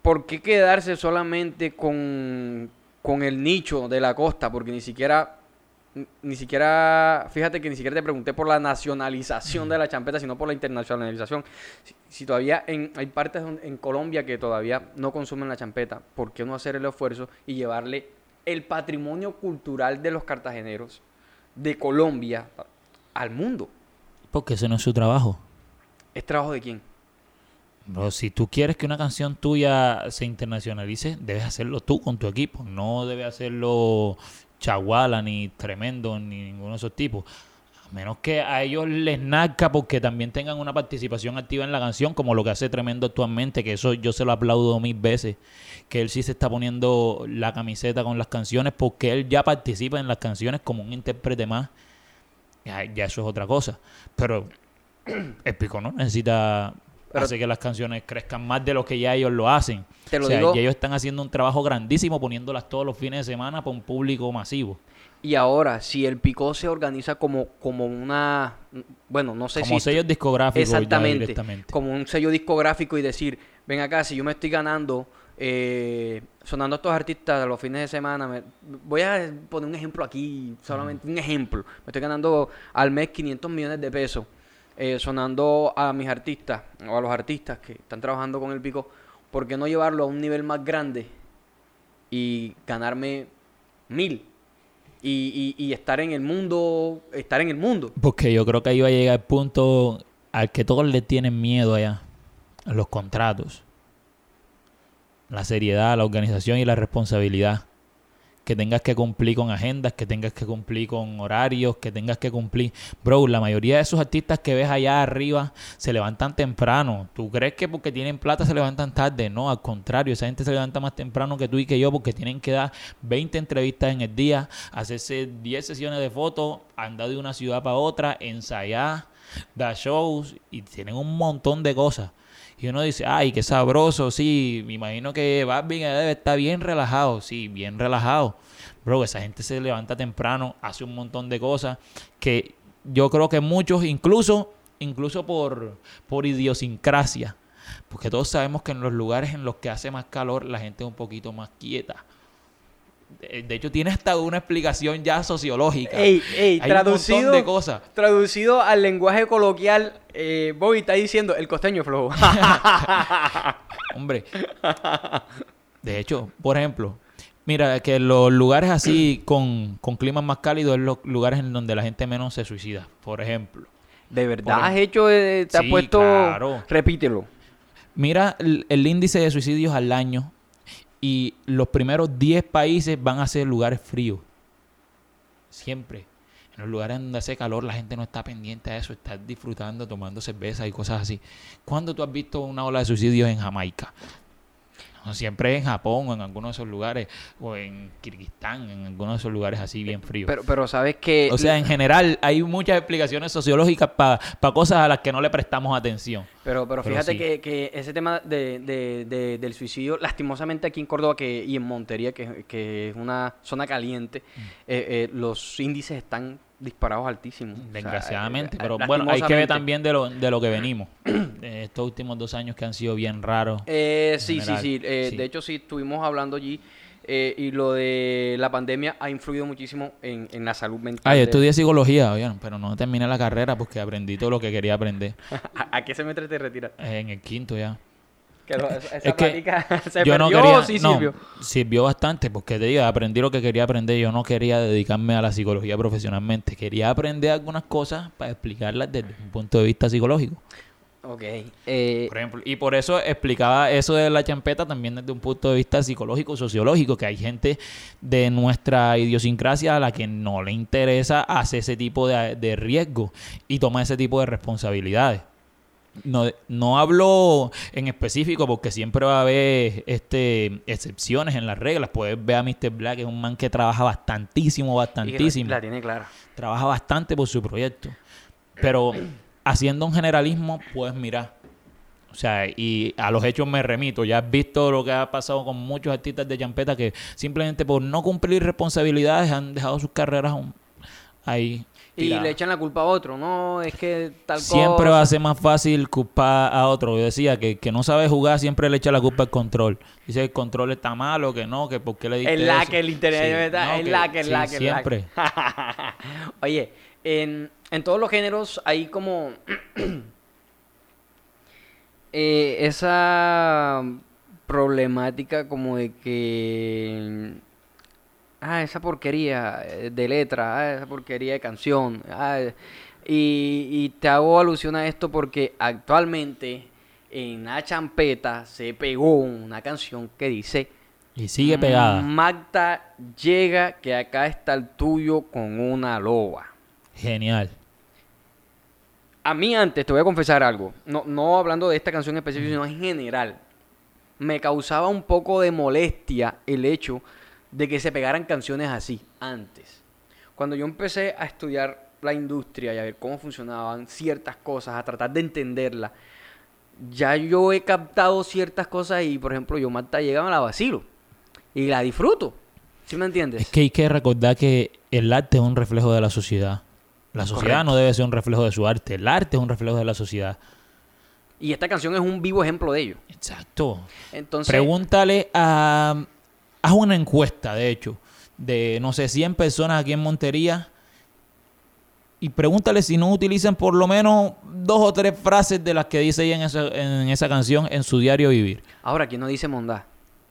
¿por qué quedarse solamente con, con el nicho de la costa? Porque ni siquiera, ni- siquiera, fíjate que ni siquiera te pregunté por la nacionalización de la champeta, sino por la internacionalización. Si, si todavía en, hay partes donde- en Colombia que todavía no consumen la champeta, ¿por qué no hacer el esfuerzo y llevarle el patrimonio cultural de los cartageneros de Colombia al mundo? Porque ese no es su trabajo. ¿Es trabajo de quién? Bro, si tú quieres que una canción tuya se internacionalice, debes hacerlo tú con tu equipo. No debe hacerlo Chaguala, ni Tremendo, ni ninguno de esos tipos. A menos que a ellos les nazca porque también tengan una participación activa en la canción, como lo que hace Tremendo actualmente, que eso yo se lo aplaudo mil veces, que él sí se está poniendo la camiseta con las canciones porque él ya participa en las canciones como un intérprete más. Ya, ya eso es otra cosa. Pero el pico no necesita Pero- que las canciones crezcan más de lo que ya ellos lo hacen. Te lo o sea, digo- ya ellos están haciendo un trabajo grandísimo poniéndolas todos los fines de semana para un público masivo. Y ahora, si el Picó se organiza como, como una, bueno, no sé Como si... sellos discográficos ya Exactamente, como un sello discográfico y decir, ven acá, si yo me estoy ganando, eh, sonando a estos artistas los fines de semana, me- voy a poner un ejemplo aquí, solamente un ejemplo, me estoy ganando al mes 500 millones de pesos, eh, sonando a mis artistas, o a los artistas que están trabajando con el Pico, ¿por qué no llevarlo a un nivel más grande y ganarme mil? Y, y- estar en el mundo, estar en el mundo. Porque yo creo que ahí va a llegar el punto al que todos le tienen miedo allá. a Los contratos. La seriedad, la organización y la responsabilidad. Que tengas que cumplir con agendas, que tengas que cumplir con horarios, que tengas que cumplir. Bro, la mayoría de esos artistas que ves allá arriba se levantan temprano. ¿Tú crees que porque tienen plata se levantan tarde? No, al contrario, esa gente se levanta más temprano que tú y que yo porque tienen que dar 20 entrevistas en el día, hacerse 10 sesiones de fotos, andar de una ciudad para otra, ensayar, dar shows y tienen un montón de cosas. Y uno dice, ay, qué sabroso, sí, me imagino que Balvin debe estar bien relajado, sí, bien relajado. Bro, esa gente se levanta temprano, hace un montón de cosas que yo creo que muchos, incluso, incluso por, por idiosincrasia, porque todos sabemos que en los lugares en los que hace más calor la gente es un poquito más quieta. De, de hecho, tiene hasta una explicación ya sociológica. Ey, ey, Hay traducido, un montón de cosas. traducido al lenguaje coloquial, eh, Bobby está diciendo el costeño flojo. Hombre. De hecho, por ejemplo, mira, que los lugares así con, con climas más cálidos es los lugares en donde la gente menos se suicida. Por ejemplo. ¿De verdad Por- has hecho, eh, te has puesto, claro. repítelo. Mira el, el índice de suicidios al año y los primeros 10 países van a ser lugares fríos. Siempre. En los lugares donde hace calor la gente no está pendiente a eso, está disfrutando, tomando cerveza y cosas así. ¿Cuándo tú has visto una ola de suicidios en Jamaica? Siempre en Japón o en algunos de esos lugares, o en Kirguistán, en algunos de esos lugares así bien fríos. Pero, pero sabes que... o sea, en general hay muchas explicaciones sociológicas para cosas a las que no le prestamos atención. Pero, pero Pero fíjate sí. que, que ese tema de, de- de- del suicidio, lastimosamente aquí en Córdoba que, y en Montería, que, que es una zona caliente, Mm. eh, eh, los índices están disparados altísimos. O sea, Desgraciadamente, eh, pero bueno, hay que ver también de lo, de lo que venimos. De estos últimos dos años que han sido bien raros. Eh, sí, sí, sí, eh, sí. De hecho, sí, estuvimos hablando allí eh, y lo de la pandemia ha influido muchísimo en, en la salud mental. Ah, yo estudié psicología, oigan, pero no terminé la carrera porque aprendí todo lo que quería aprender ¿A, a qué semestre te retiras? en el quinto ya. Que lo- esa Es que se yo no perdió quería, o sí no, sirvió? sirvió bastante porque te digo, aprendí lo que quería aprender. Yo no quería dedicarme a la psicología profesionalmente. Quería aprender algunas cosas para explicarlas desde un punto de vista psicológico. Ok. eh, Por ejemplo, y por eso explicaba eso de la champeta también desde un punto de vista psicológico, sociológico, que hay gente de nuestra idiosincrasia a la que no le interesa hacer ese tipo de, de riesgo y toma ese tipo de responsabilidades. No, no hablo en específico porque siempre va a haber este, excepciones en las reglas. Puedes ver a Mr. Black, es un man que trabaja bastantísimo, y que la- bastantísimo La tiene clara. trabaja bastante por su proyecto. Pero haciendo un generalismo, pues mira. O sea, y a los hechos me remito. Ya has visto lo que ha pasado con muchos artistas de champeta que simplemente por no cumplir responsabilidades han dejado sus carreras ahí. Y le echan la culpa a otro. No, es que tal Siempre cosa. va a ser más fácil culpar a otro. Yo decía que, que no sabe jugar, siempre le echa la culpa al control. Dice que el control está malo, que no, que por qué le diste Es la que el internet es la que, es la que. Siempre. Oye, en, en todos los géneros hay como eh, esa problemática como de que ah, esa porquería eh, de letra, ah, esa porquería de canción, ah, y, y te hago alusión a esto porque actualmente en la champeta se pegó una canción que dice Y sigue pegada. Magda llega que acá está el tuyo con una loba. Genial. A mí antes, te voy a confesar algo, no, no hablando de esta canción en específico, sino en general, me causaba un poco de molestia el hecho de que se pegaran canciones así antes. Cuando yo empecé a estudiar la industria y a ver cómo funcionaban ciertas cosas, a tratar de entenderla, ya yo he captado ciertas cosas y, por ejemplo, yo Marta llega, me la vacilo y la disfruto. ¿Sí me entiendes? Es que hay que recordar que el arte es un reflejo de la sociedad. La sociedad Correcto. no debe ser un reflejo de su arte. El arte es un reflejo de la sociedad. Y esta canción es un vivo ejemplo de ello. Exacto. Entonces, Pregúntale a... Haz una encuesta, de hecho, de, no sé, 100 personas aquí en Montería y pregúntale si no utilizan por lo menos dos o tres frases de las que dice ella en esa, en esa canción en su diario vivir. ahora, ¿quién no dice mondá?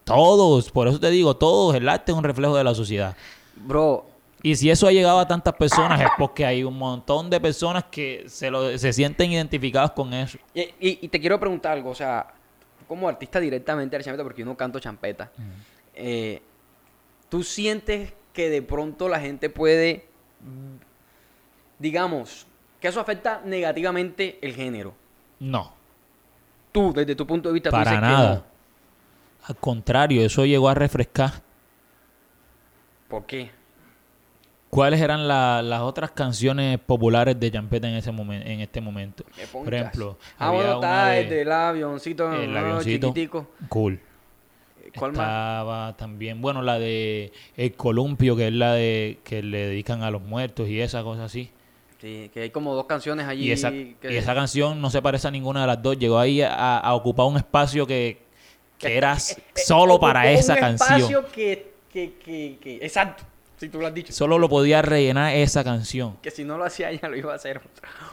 Todos, por eso te digo, todos. El arte es un reflejo de la sociedad. Bro, Y si eso ha llegado a tantas personas es porque hay un montón de personas que se, lo, se sienten identificadas con eso. Y, y- y te quiero preguntar algo, o sea, como artista directamente champeta, porque yo no canto champeta, eh, ¿tú sientes que de pronto la gente puede, digamos, que eso afecta negativamente el género? No, Tú, desde tu punto de vista, tú para dices que nada. no. Al contrario, eso llegó a refrescar. ¿Por qué? ¿Cuáles eran la- las otras canciones populares de Champeta en ese momento, en este momento? ¿Qué Por ejemplo, ah, había bueno, una está de- el del avioncito, el avioncito. chiquitico. Cool. ¿Cuál más? Estaba también, bueno, la de El Columpio, que es la de que le dedican a los muertos y esa cosa así. Sí, que hay como dos canciones allí. Y esa, que- y esa canción no se parece a ninguna de las dos. Llegó ahí a, a ocupar un espacio que, que era solo para esa un canción. espacio que, que, que, que- exacto, si tú lo has dicho. Solo lo podía rellenar esa canción. Que si no lo hacía ella lo iba a hacer.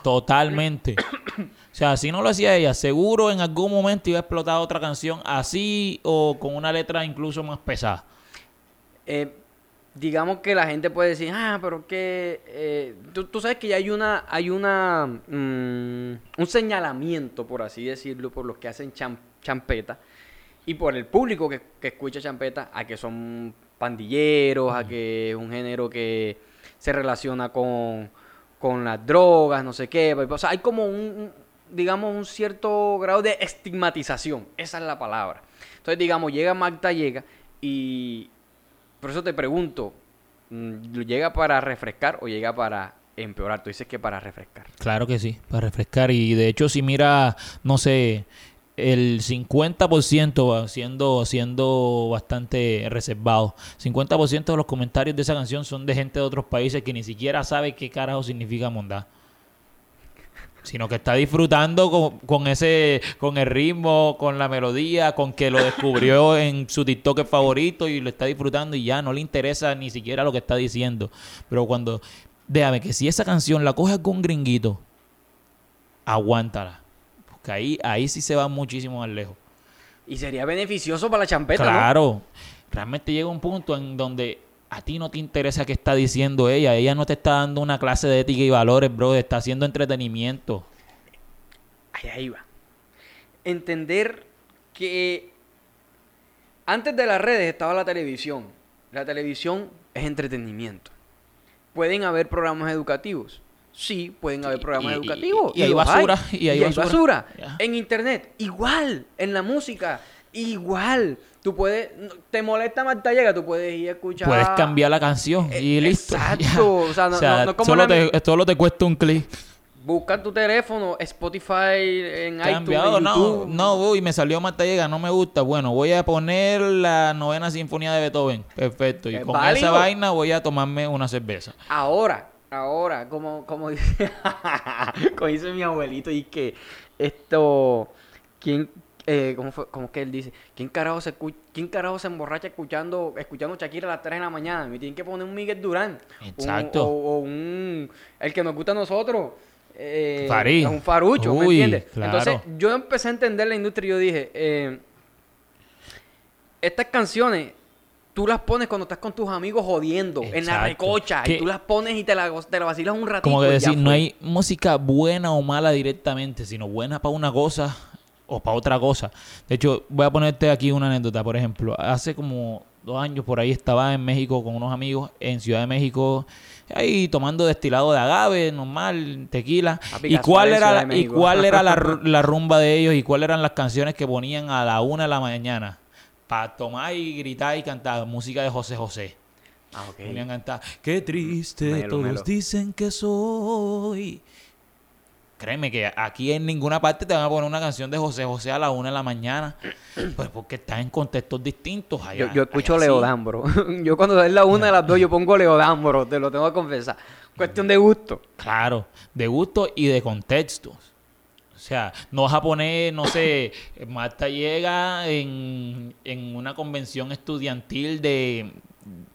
Totalmente. O sea, si no lo hacía ella, seguro en algún momento iba a explotar otra canción así o con una letra incluso más pesada. Eh, digamos que la gente puede decir, ah, pero que eh, tú, tú sabes que ya hay una, hay una, mm, un señalamiento, por así decirlo, por los que hacen cham- champeta y por el público que, que escucha champeta, a que son pandilleros, a que es un género que se relaciona con, con las drogas, no sé qué. O sea, hay como un, digamos, un cierto grado de estigmatización. Esa es la palabra. Entonces, digamos, llega Magda, llega y por eso te pregunto, mm, ¿llega para refrescar o llega para empeorar? Tú dices que para refrescar. Claro que sí, para refrescar. Y de hecho, si mira, no sé, el 50% va siendo, siendo bastante reservado. 50% de los comentarios de esa canción son de gente de otros países que ni siquiera sabe qué carajo significa mondá. sino que está disfrutando con, con ese, con el ritmo, con la melodía, con que lo descubrió en su TikTok favorito y lo está disfrutando y ya no le interesa ni siquiera lo que está diciendo. Pero cuando, déjame que si esa canción la coge con gringuito, aguántala. Ahí, ahí sí se va muchísimo más lejos. Y sería beneficioso para la champeta, ¿no? Claro, realmente llega un punto en donde a ti no te interesa qué está diciendo ella. Ella no te está dando una clase de ética y valores, bro. Está haciendo entretenimiento. Ahí, ahí va. Entender que antes de las redes estaba la televisión. La televisión es entretenimiento. Pueden haber programas educativos. Sí, pueden haber programas y- y- educativos. y hay basura, y hay basura. En internet, igual. En la música, igual. Tú puedes, te molesta Marta Llega, tú puedes ir a escuchar. Puedes cambiar la canción y Eh, listo. exacto. O sea, no- no- no como solo, la- te, solo te cuesta un clic. Busca tu teléfono, Spotify, en Cambiado, iTunes, en no, no, uy, me salió Marta Llega, no me gusta. Bueno, voy a poner la novena sinfonía de Beethoven. Perfecto. Y Es con válido. esa vaina voy a tomarme una cerveza. Ahora, ahora, como, como dice, como dice mi abuelito, y que esto, ¿quién, eh, cómo fue, cómo es que él dice? ¿Quién carajo se, quién carajo se emborracha escuchando, escuchando Shakira a las 3 de la mañana? Me tienen que poner un Miguel Durán. un- Exacto. o, o un, el que nos gusta a nosotros. Eh, Farí. Un farucho, ¿me entiendes? claro. Entonces, yo empecé a entender la industria y yo dije, eh, estas canciones tú las pones cuando estás con tus amigos jodiendo en la recocha y tú las pones y te la, te la vacilas un ratito. Como que decir, no hay música buena o mala directamente, sino buena para una cosa o para otra cosa. De hecho, voy a ponerte aquí una anécdota. Por ejemplo, hace como dos años por ahí estaba en México con unos amigos en Ciudad de México, ahí tomando destilado de agave, normal, tequila. ¿Y cuál era, la, y cuál era la, la rumba de ellos y cuáles eran las canciones que ponían a la una de la mañana? Para tomar y gritar y cantar música de José José. Ah, ok. Ponían a cantar, qué triste, Melo, todos melo. dicen que soy. Créeme que aquí en ninguna parte te van a poner una canción de José José a la una de la mañana. Pues porque estás en contextos distintos. allá- Yo, yo escucho allá sí. Leo bro. yo cuando es la una de las dos, yo pongo Leo bro. Te lo tengo que confesar. Cuestión de gusto. Claro, de gusto y de contextos. O sea, no vas a poner, no sé, Marta llega en, en una convención estudiantil de,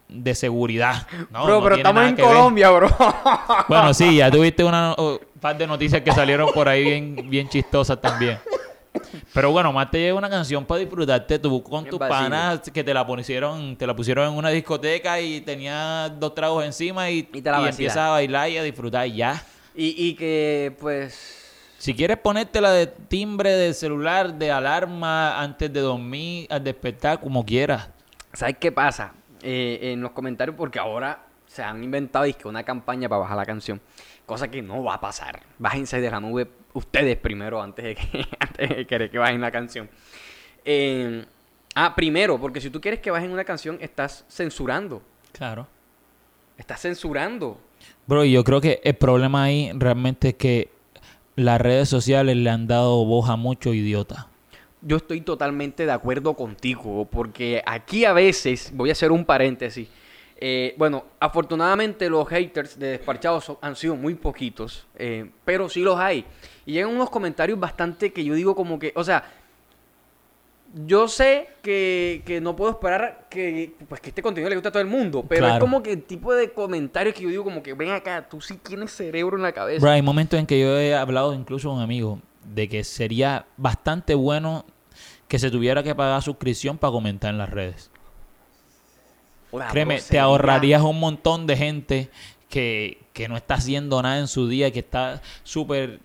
de seguridad. No, bro, no pero estamos en ver. Colombia, bro. Bueno, sí, ya tuviste una un par de noticias que salieron por ahí bien, bien chistosas también. Pero bueno, más te llega una canción para disfrutarte tú con tus panas que te la pusieron, te la pusieron en una discoteca y tenía dos tragos encima y, Y te la y empiezas a bailar y a disfrutar y ya. y, y que, pues... Si quieres ponértela de timbre de celular, de alarma, antes de dormir, al despertar, como quieras. ¿Sabes qué pasa? Eh, en los comentarios, porque ahora se han inventado dizque, una campaña para bajar la canción. Cosa que no va a pasar. Bájense de la nube ustedes primero antes de que, antes de querer que bajen la canción. Eh, ah, primero, porque si tú quieres que bajen una canción, estás censurando. Claro. Estás censurando. Bro, yo creo que el problema ahí realmente es que las redes sociales le han dado voz a muchos idiotas. Yo estoy totalmente de acuerdo contigo, porque aquí a veces, voy a hacer un paréntesis, eh, bueno, afortunadamente los haters de Desparchados han sido muy poquitos, eh, pero sí los hay. Y llegan unos comentarios bastante que yo digo como que, o sea, yo sé que, que no puedo esperar que, pues, que este contenido le guste a todo el mundo, pero es como que el tipo de comentarios que yo digo como que, ven acá, tú sí tienes cerebro en la cabeza. Bro, hay momentos en que yo he hablado incluso con amigos de que sería bastante bueno que se tuviera que pagar suscripción para comentar en las redes. Créeme, te ahorrarías un montón de gente que, que no está haciendo nada en su día, que está súper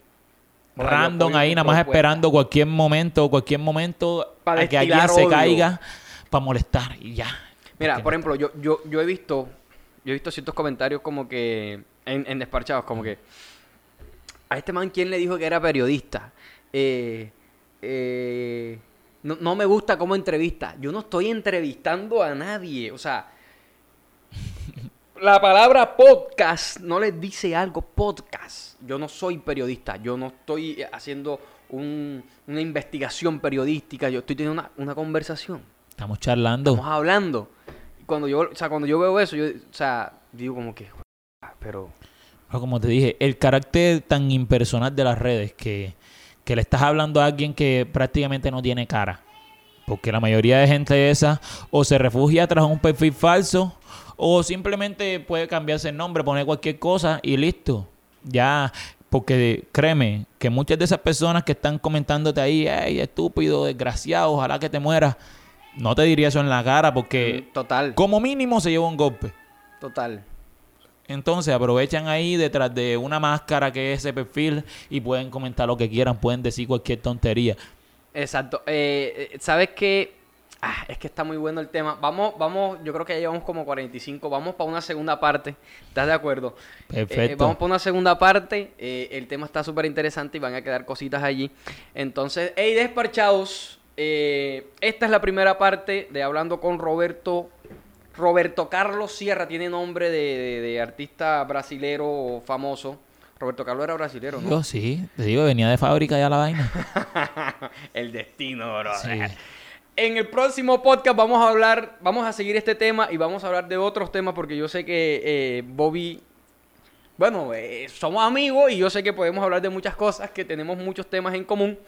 random ahí, nada más esperando cualquier momento, cualquier momento Pa' a que alguien se caiga para molestar y ya. Mira, Porque por ejemplo, yo, yo, yo he visto, yo he visto ciertos comentarios como que, en, en desparchados, como que, a este man, ¿quién le dijo que era periodista? Eh, eh, no, no me gusta cómo entrevista. Yo no estoy entrevistando a nadie, o sea, la palabra podcast no les dice algo, podcast. Yo no soy periodista, yo no estoy haciendo un- una investigación periodística, yo estoy teniendo una, una conversación. Estamos charlando. Estamos hablando. Cuando yo, o sea, cuando yo veo eso, yo, o sea, digo como que, "Ah, pero, Pero como te dije, el carácter tan impersonal de las redes que, que le estás hablando a alguien que prácticamente no tiene cara. Porque la mayoría de gente esa o se refugia tras un perfil falso o simplemente puede cambiarse el nombre, poner cualquier cosa y listo. Ya, porque créeme que muchas de esas personas que están comentándote ahí, hey, estúpido, desgraciado, ojalá que te mueras, no te diría eso en la cara porque Mm, Total. como mínimo se lleva un golpe. Total. Entonces aprovechan ahí detrás de una máscara que es ese perfil y pueden comentar lo que quieran, pueden decir cualquier tontería. Exacto. Eh, eh, ¿Sabes qué? Ah, es que está muy bueno el tema. Vamos, vamos, yo creo que ya llevamos como 45. Vamos para una segunda parte. ¿Estás de acuerdo? Eh, Perfecto. vamos para una segunda parte. Eh, el tema está súper interesante y van a quedar cositas allí. Entonces, hey, desparchados. eh, esta es la primera parte de hablando con Roberto. Roberto Carlos Sierra tiene nombre de, de- de artista brasilero famoso. Roberto Carlos era brasilero, ¿no? Yo sí, te digo, venía de fábrica ya la vaina. el destino, bro. Sí. En el próximo podcast vamos a hablar, vamos a seguir este tema y vamos a hablar de otros temas porque yo sé que eh, Bobby, bueno, eh, somos amigos y yo sé que podemos hablar de muchas cosas, que tenemos muchos temas en común.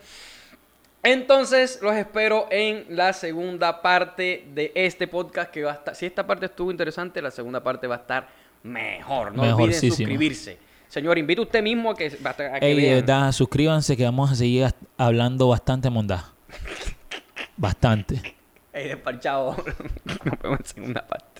Entonces los espero en la segunda parte de este podcast que va a estar, si esta parte estuvo interesante, la segunda parte va a estar mejor. No olviden suscribirse. Señor, invite usted mismo a que, a que Ey, vean. verdad, suscríbanse que vamos a seguir hablando bastante mondá. bastante. Ey, despachado. Nos vemos en segunda parte.